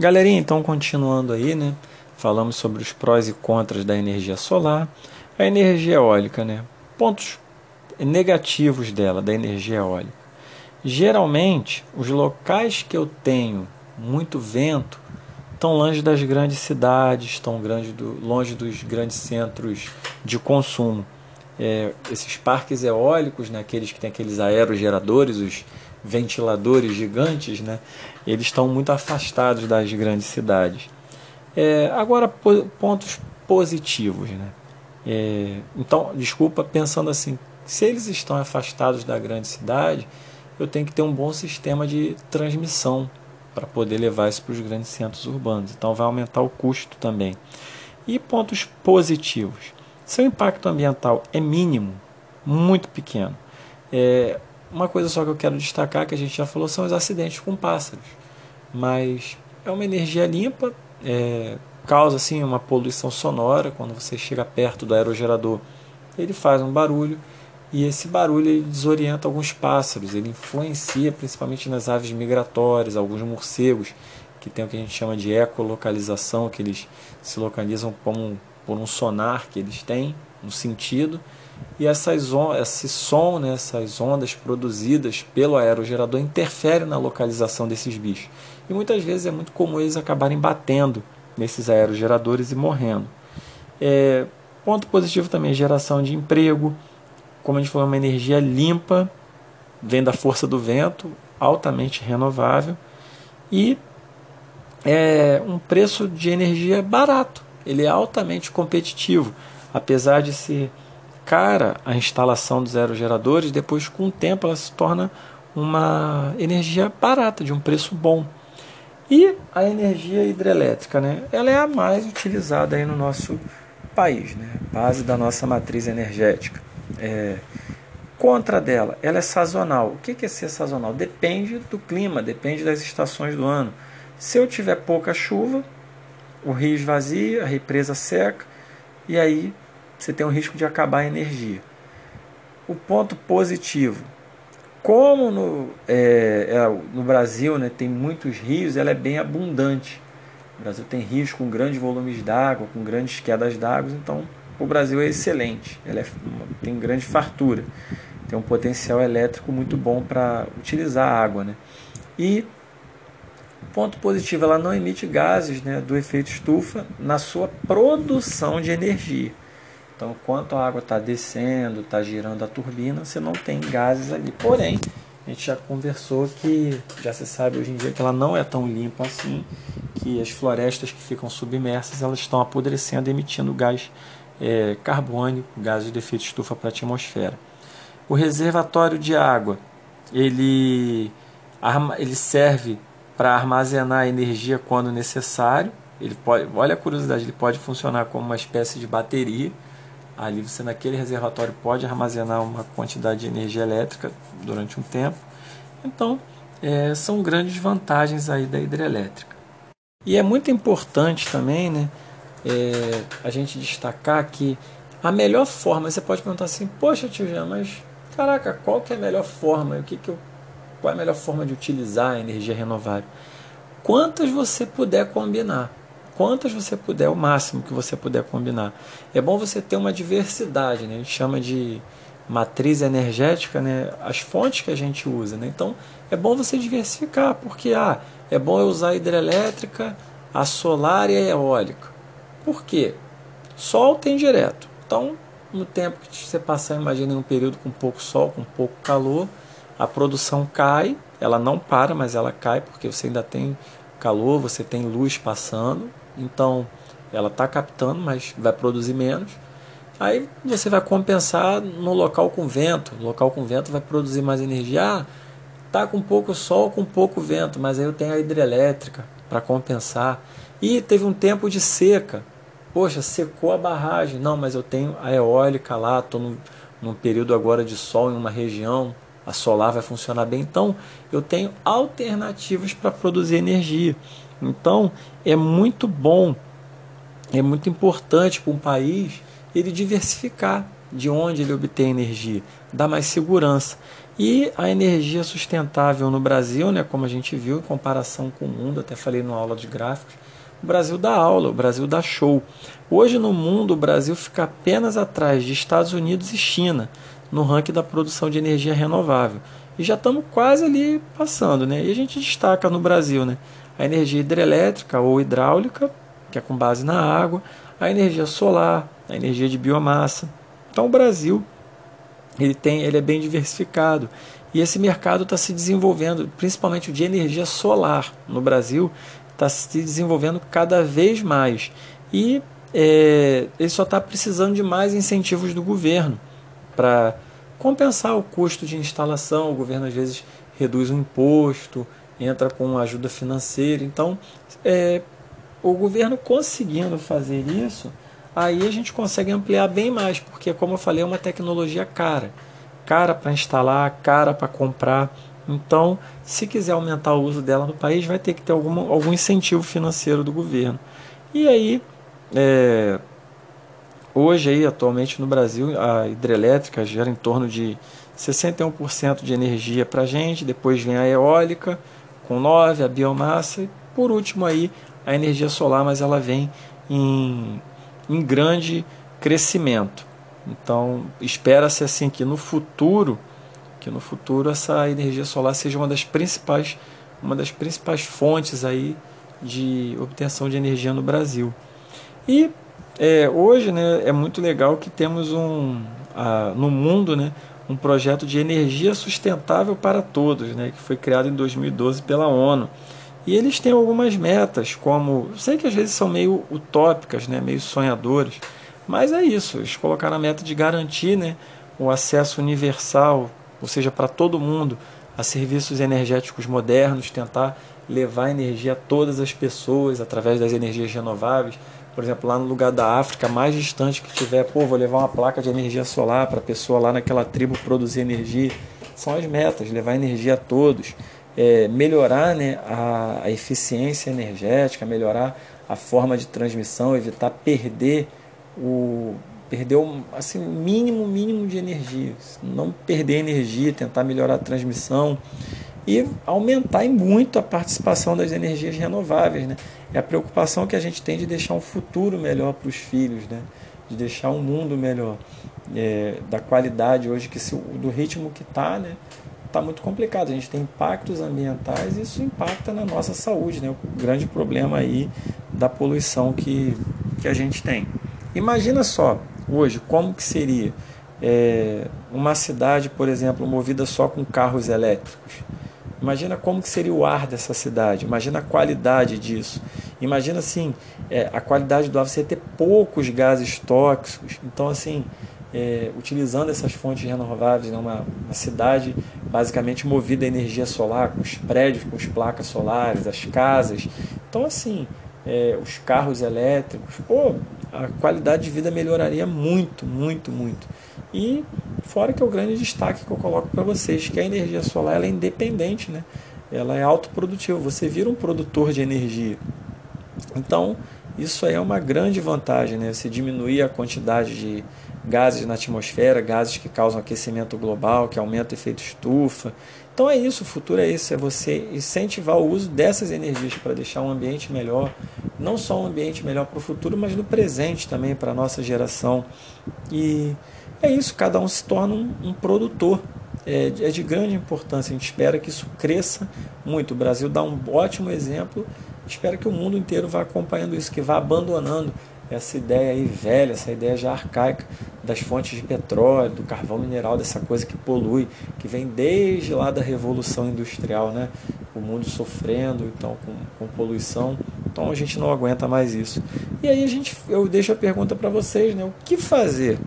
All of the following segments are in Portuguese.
Galerinha, então continuando aí, né? Falamos sobre os prós e contras da energia solar, a energia eólica, né? Pontos negativos dela, da energia eólica. Geralmente, os locais que eu tenho muito vento estão longe das grandes cidades, estão do, longe dos grandes centros de consumo. É, esses parques eólicos, né, aqueles que têm aqueles aerogeradores, os ventiladores gigantes, né, eles estão muito afastados das grandes cidades. É, agora, pontos positivos. Né? É, então, desculpa, pensando assim, se eles estão afastados da grande cidade, eu tenho que ter um bom sistema de transmissão para poder levar isso para os grandes centros urbanos. Então, vai aumentar o custo também. E pontos positivos. Seu impacto ambiental é mínimo, muito pequeno. É, uma coisa só que eu quero destacar, que a gente já falou, são os acidentes com pássaros. Mas é uma energia limpa, é, causa assim uma poluição sonora quando você chega perto do aerogerador. Ele faz um barulho e esse barulho ele desorienta alguns pássaros, ele influencia principalmente nas aves migratórias, alguns morcegos, que tem o que a gente chama de ecolocalização, que eles se localizam como, por um sonar que eles têm, um sentido, e essas on esse som, né, essas ondas produzidas pelo aerogerador interferem na localização desses bichos. E muitas vezes é muito comum eles acabarem batendo nesses aerogeradores e morrendo. É, ponto positivo também, geração de emprego, como a gente falou, é uma energia limpa, vem da força do vento, altamente renovável e é um preço de energia barato. Ele é altamente competitivo, apesar de ser cara a instalação dos aerogeradores, depois com o tempo ela se torna uma energia barata, de um preço bom. E a energia hidrelétrica, né? ela é a mais utilizada aí no nosso país, né? base da nossa matriz energética é, contra dela, ela é sazonal. O que é ser sazonal? Depende do clima, depende das estações do ano. Se eu tiver pouca chuva, o rio esvazia, a represa seca, e aí você tem o risco de acabar a energia. O ponto positivo, como no, é, é, no Brasil né, tem muitos rios, ela é bem abundante. O Brasil tem rios com grandes volumes d'água, com grandes quedas d'água, então o Brasil é excelente, ela é, tem grande fartura, tem um potencial elétrico muito bom para utilizar a água. Né? E ponto positivo, ela não emite gases né, do efeito estufa na sua produção de energia. Então, enquanto a água está descendo, está girando a turbina, você não tem gases ali. Porém, a gente já conversou que já se sabe hoje em dia que ela não é tão limpa assim, que as florestas que ficam submersas elas estão apodrecendo, emitindo gás é, carbônico, gases de efeito estufa para a atmosfera. O reservatório de água, ele, ele serve para armazenar energia quando necessário. Ele pode, olha a curiosidade, ele pode funcionar como uma espécie de bateria. Ali você naquele reservatório pode armazenar uma quantidade de energia elétrica durante um tempo. Então, é, são grandes vantagens aí da hidrelétrica. E é muito importante também, né, é, a gente destacar que a melhor forma, você pode perguntar assim, poxa tio Jean, mas caraca, qual que é a melhor forma? O que que eu, qual é a melhor forma de utilizar a energia renovável? Quantas você puder combinar. Quantas você puder, o máximo que você puder combinar. É bom você ter uma diversidade, né? a gente chama de matriz energética, né? as fontes que a gente usa. Né? Então é bom você diversificar, porque ah, é bom eu usar a hidrelétrica, a solar e a eólica. Por quê? Sol tem direto. Então, no tempo que você passar, imagine um período com pouco sol, com pouco calor, a produção cai, ela não para, mas ela cai porque você ainda tem calor, você tem luz passando, então ela está captando, mas vai produzir menos. Aí você vai compensar no local com vento. O local com vento vai produzir mais energia. Ah, tá com pouco sol, com pouco vento, mas aí eu tenho a hidrelétrica para compensar. E teve um tempo de seca. Poxa, secou a barragem. Não, mas eu tenho a eólica lá, estou num, num período agora de sol em uma região, a solar vai funcionar bem. Então, eu tenho alternativas para produzir energia. Então, é muito bom, é muito importante para um país ele diversificar de onde ele obtém energia, dá mais segurança. E a energia sustentável no Brasil, né, como a gente viu em comparação com o mundo, até falei na aula de gráficos, o Brasil dá aula, o Brasil dá show. Hoje no mundo, o Brasil fica apenas atrás de Estados Unidos e China no ranking da produção de energia renovável. E já estamos quase ali passando, né? E a gente destaca no Brasil, né? A energia hidrelétrica ou hidráulica, que é com base na água, a energia solar, a energia de biomassa. Então o Brasil ele tem, ele é bem diversificado e esse mercado está se desenvolvendo, principalmente o de energia solar no Brasil está se desenvolvendo cada vez mais e é, ele só está precisando de mais incentivos do governo para compensar o custo de instalação. O governo às vezes reduz o imposto, entra com ajuda financeira. Então, é, o governo conseguindo fazer isso, aí a gente consegue ampliar bem mais, porque, como eu falei, é uma tecnologia cara. Cara para instalar, cara para comprar. Então, se quiser aumentar o uso dela no país, vai ter que ter alguma, algum incentivo financeiro do governo. E aí, é, hoje, aí, atualmente no Brasil, a hidrelétrica gera em torno de 61% de energia para a gente, depois vem a eólica com 9%, a biomassa, e por último aí a energia solar, mas ela vem em, em grande crescimento. Então, espera-se assim que no futuro, que no futuro essa energia solar seja uma das principais, uma das principais fontes aí de obtenção de energia no Brasil. E é, hoje, né, é muito legal que temos um a, no mundo, né, um projeto de energia sustentável para todos, né, que foi criado em 2012 pela ONU. E eles têm algumas metas, como. Sei que às vezes são meio utópicas, né, meio sonhadoras, mas é isso. Eles colocaram a meta de garantir né, o acesso universal, ou seja, para todo mundo, a serviços energéticos modernos, tentar levar energia a todas as pessoas através das energias renováveis. Por exemplo, lá no lugar da África mais distante que tiver, pô, vou levar uma placa de energia solar para a pessoa lá naquela tribo produzir energia. São as metas, levar energia a todos. É, melhorar né, a, a, eficiência energética, melhorar a forma de transmissão, evitar perder o perder o assim, mínimo mínimo de energia, não perder energia, tentar melhorar a transmissão e aumentar muito a participação das energias renováveis, né? É a preocupação que a gente tem de deixar um futuro melhor para os filhos, né? De deixar um mundo melhor, é, da qualidade hoje que se, do ritmo que está, né? está muito complicado. A gente tem impactos ambientais e isso impacta na nossa saúde, né? O grande problema aí da poluição que, que a gente tem. Imagina só, hoje, como que seria é, uma cidade, por exemplo, movida só com carros elétricos. Imagina como que seria o ar dessa cidade, imagina a qualidade disso. Imagina assim, é, a qualidade do ar, você ter poucos gases tóxicos. Então, assim, é, utilizando essas fontes renováveis, né, uma, uma, cidade basicamente movida a energia solar, com os prédios, com as placas solares, as casas. Então, assim, é, os carros elétricos, pô, a qualidade de vida melhoraria muito, muito, muito. E fora que é o grande destaque que eu coloco para vocês, que a energia solar ela é independente, né? ela é autoprodutiva, você vira um produtor de energia. Então, isso aí é uma grande vantagem, né? Você diminuir a quantidade de gases na atmosfera, gases que causam aquecimento global, que aumentam o efeito estufa. Então é isso, o futuro é isso, é você incentivar o uso dessas energias para deixar um ambiente melhor, não só um ambiente melhor para o futuro, mas no presente também para a nossa geração. E é isso, cada um se torna um, um produtor. É, é de grande importância, a gente espera que isso cresça muito. O Brasil dá um ótimo exemplo, espera que o mundo inteiro vá acompanhando isso, que vá abandonando essa ideia aí velha, essa ideia já arcaica das fontes de petróleo, do carvão mineral, dessa coisa que polui, que vem desde lá da Revolução Industrial, né? O mundo sofrendo então com, com poluição, então a gente não aguenta mais isso. E aí a gente, eu deixo a pergunta para vocês, né? O que fazer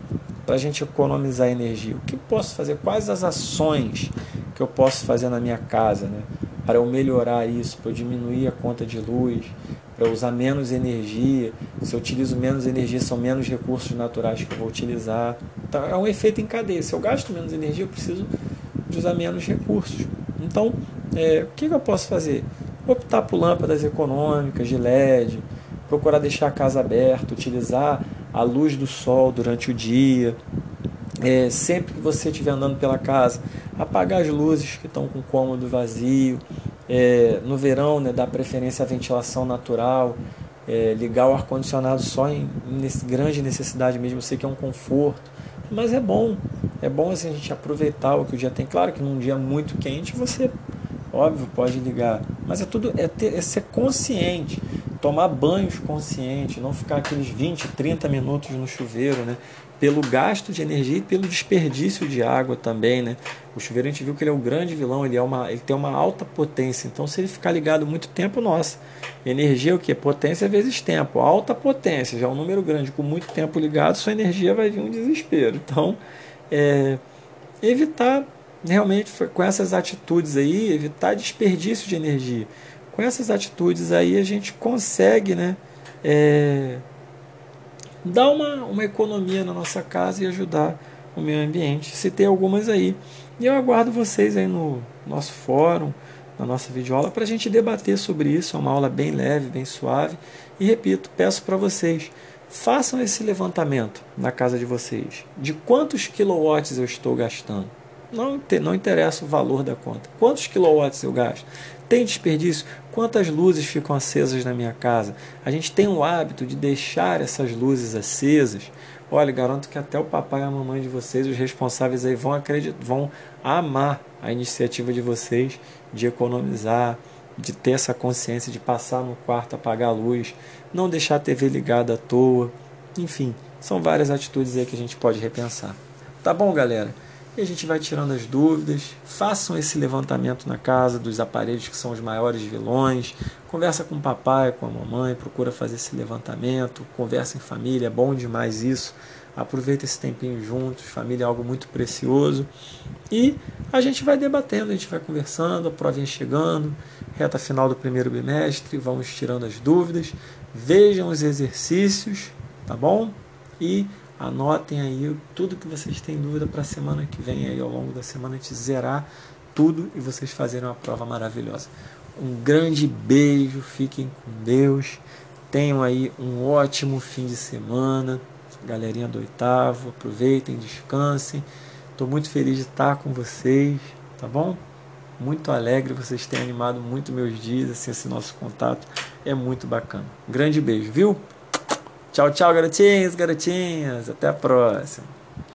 para a gente economizar energia? O que posso fazer? Quais as ações que eu posso fazer na minha casa, né? Para eu melhorar isso, para eu diminuir a conta de luz, para usar menos energia. Se eu utilizo menos energia, são menos recursos naturais que eu vou utilizar. Então, é um efeito em cadeia. Se eu gasto menos energia, eu preciso de usar menos recursos. Então, é, o que, que eu posso fazer? Optar por lâmpadas econômicas de LED, procurar deixar a casa aberta, utilizar a luz do sol durante o dia, é, sempre que você estiver andando pela casa, apagar as luzes que estão com o cômodo vazio. É, no verão, né, dar preferência à ventilação natural. É, ligar o ar-condicionado só em, em grande necessidade mesmo. Eu sei que é um conforto, mas é bom. É bom assim, a gente aproveitar o que o dia tem. Claro que num dia muito quente você, óbvio, pode ligar. Mas é tudo é, ter, é ser consciente tomar banhos conscientes, não ficar aqueles 20, 30 minutos no chuveiro, né? Pelo gasto de energia e pelo desperdício de água também, né? O chuveiro a gente viu que ele é o grande vilão, ele, é uma, ele tem uma alta potência. Então, se ele ficar ligado muito tempo, nossa, energia é o que? Potência vezes tempo. Alta potência, já é um número grande, com muito tempo ligado, sua energia vai vir um desespero. Então, é, evitar realmente com essas atitudes aí, evitar desperdício de energia com essas atitudes aí a gente consegue né, é, dar uma, uma economia na nossa casa e ajudar o meio ambiente. Se tem algumas aí. E eu aguardo vocês aí no nosso fórum, na nossa videoaula, para a gente debater sobre isso. É uma aula bem leve, bem suave. E repito, peço para vocês, façam esse levantamento na casa de vocês. De quantos quilowatts eu estou gastando? Não, não interessa o valor da conta. Quantos quilowatts eu gasto? Tem desperdício? Quantas luzes ficam acesas na minha casa? A gente tem o hábito de deixar essas luzes acesas. Olha, garanto que até o papai e a mamãe de vocês, os responsáveis aí, vão acreditar, vão amar a iniciativa de vocês de economizar, de ter essa consciência de passar no quarto, apagar a luz, não deixar a TV ligada à toa. Enfim, são várias atitudes aí que a gente pode repensar. Tá bom, galera? E a gente vai tirando as dúvidas. Façam esse levantamento na casa dos aparelhos que são os maiores vilões. Conversa com o papai, com a mamãe, procura fazer esse levantamento. Conversa em família, é bom demais isso. Aproveita esse tempinho juntos, família é algo muito precioso. E a gente vai debatendo, a gente vai conversando, a provinha chegando, reta final do primeiro bimestre, vamos tirando as dúvidas. Vejam os exercícios, tá bom? E Anotem aí tudo que vocês têm dúvida para a semana que vem aí ao longo da semana a gente zerar tudo e vocês fazerem uma prova maravilhosa. Um grande beijo, fiquem com Deus. Tenham aí um ótimo fim de semana. Galerinha do oitavo, aproveitem, descansem. Estou muito feliz de estar com vocês, tá bom? Muito alegre, vocês têm animado muito meus dias, assim, esse nosso contato é muito bacana. Um grande beijo, viu? Tchau, tchau, garotinhos, garotinhas. Até a próxima.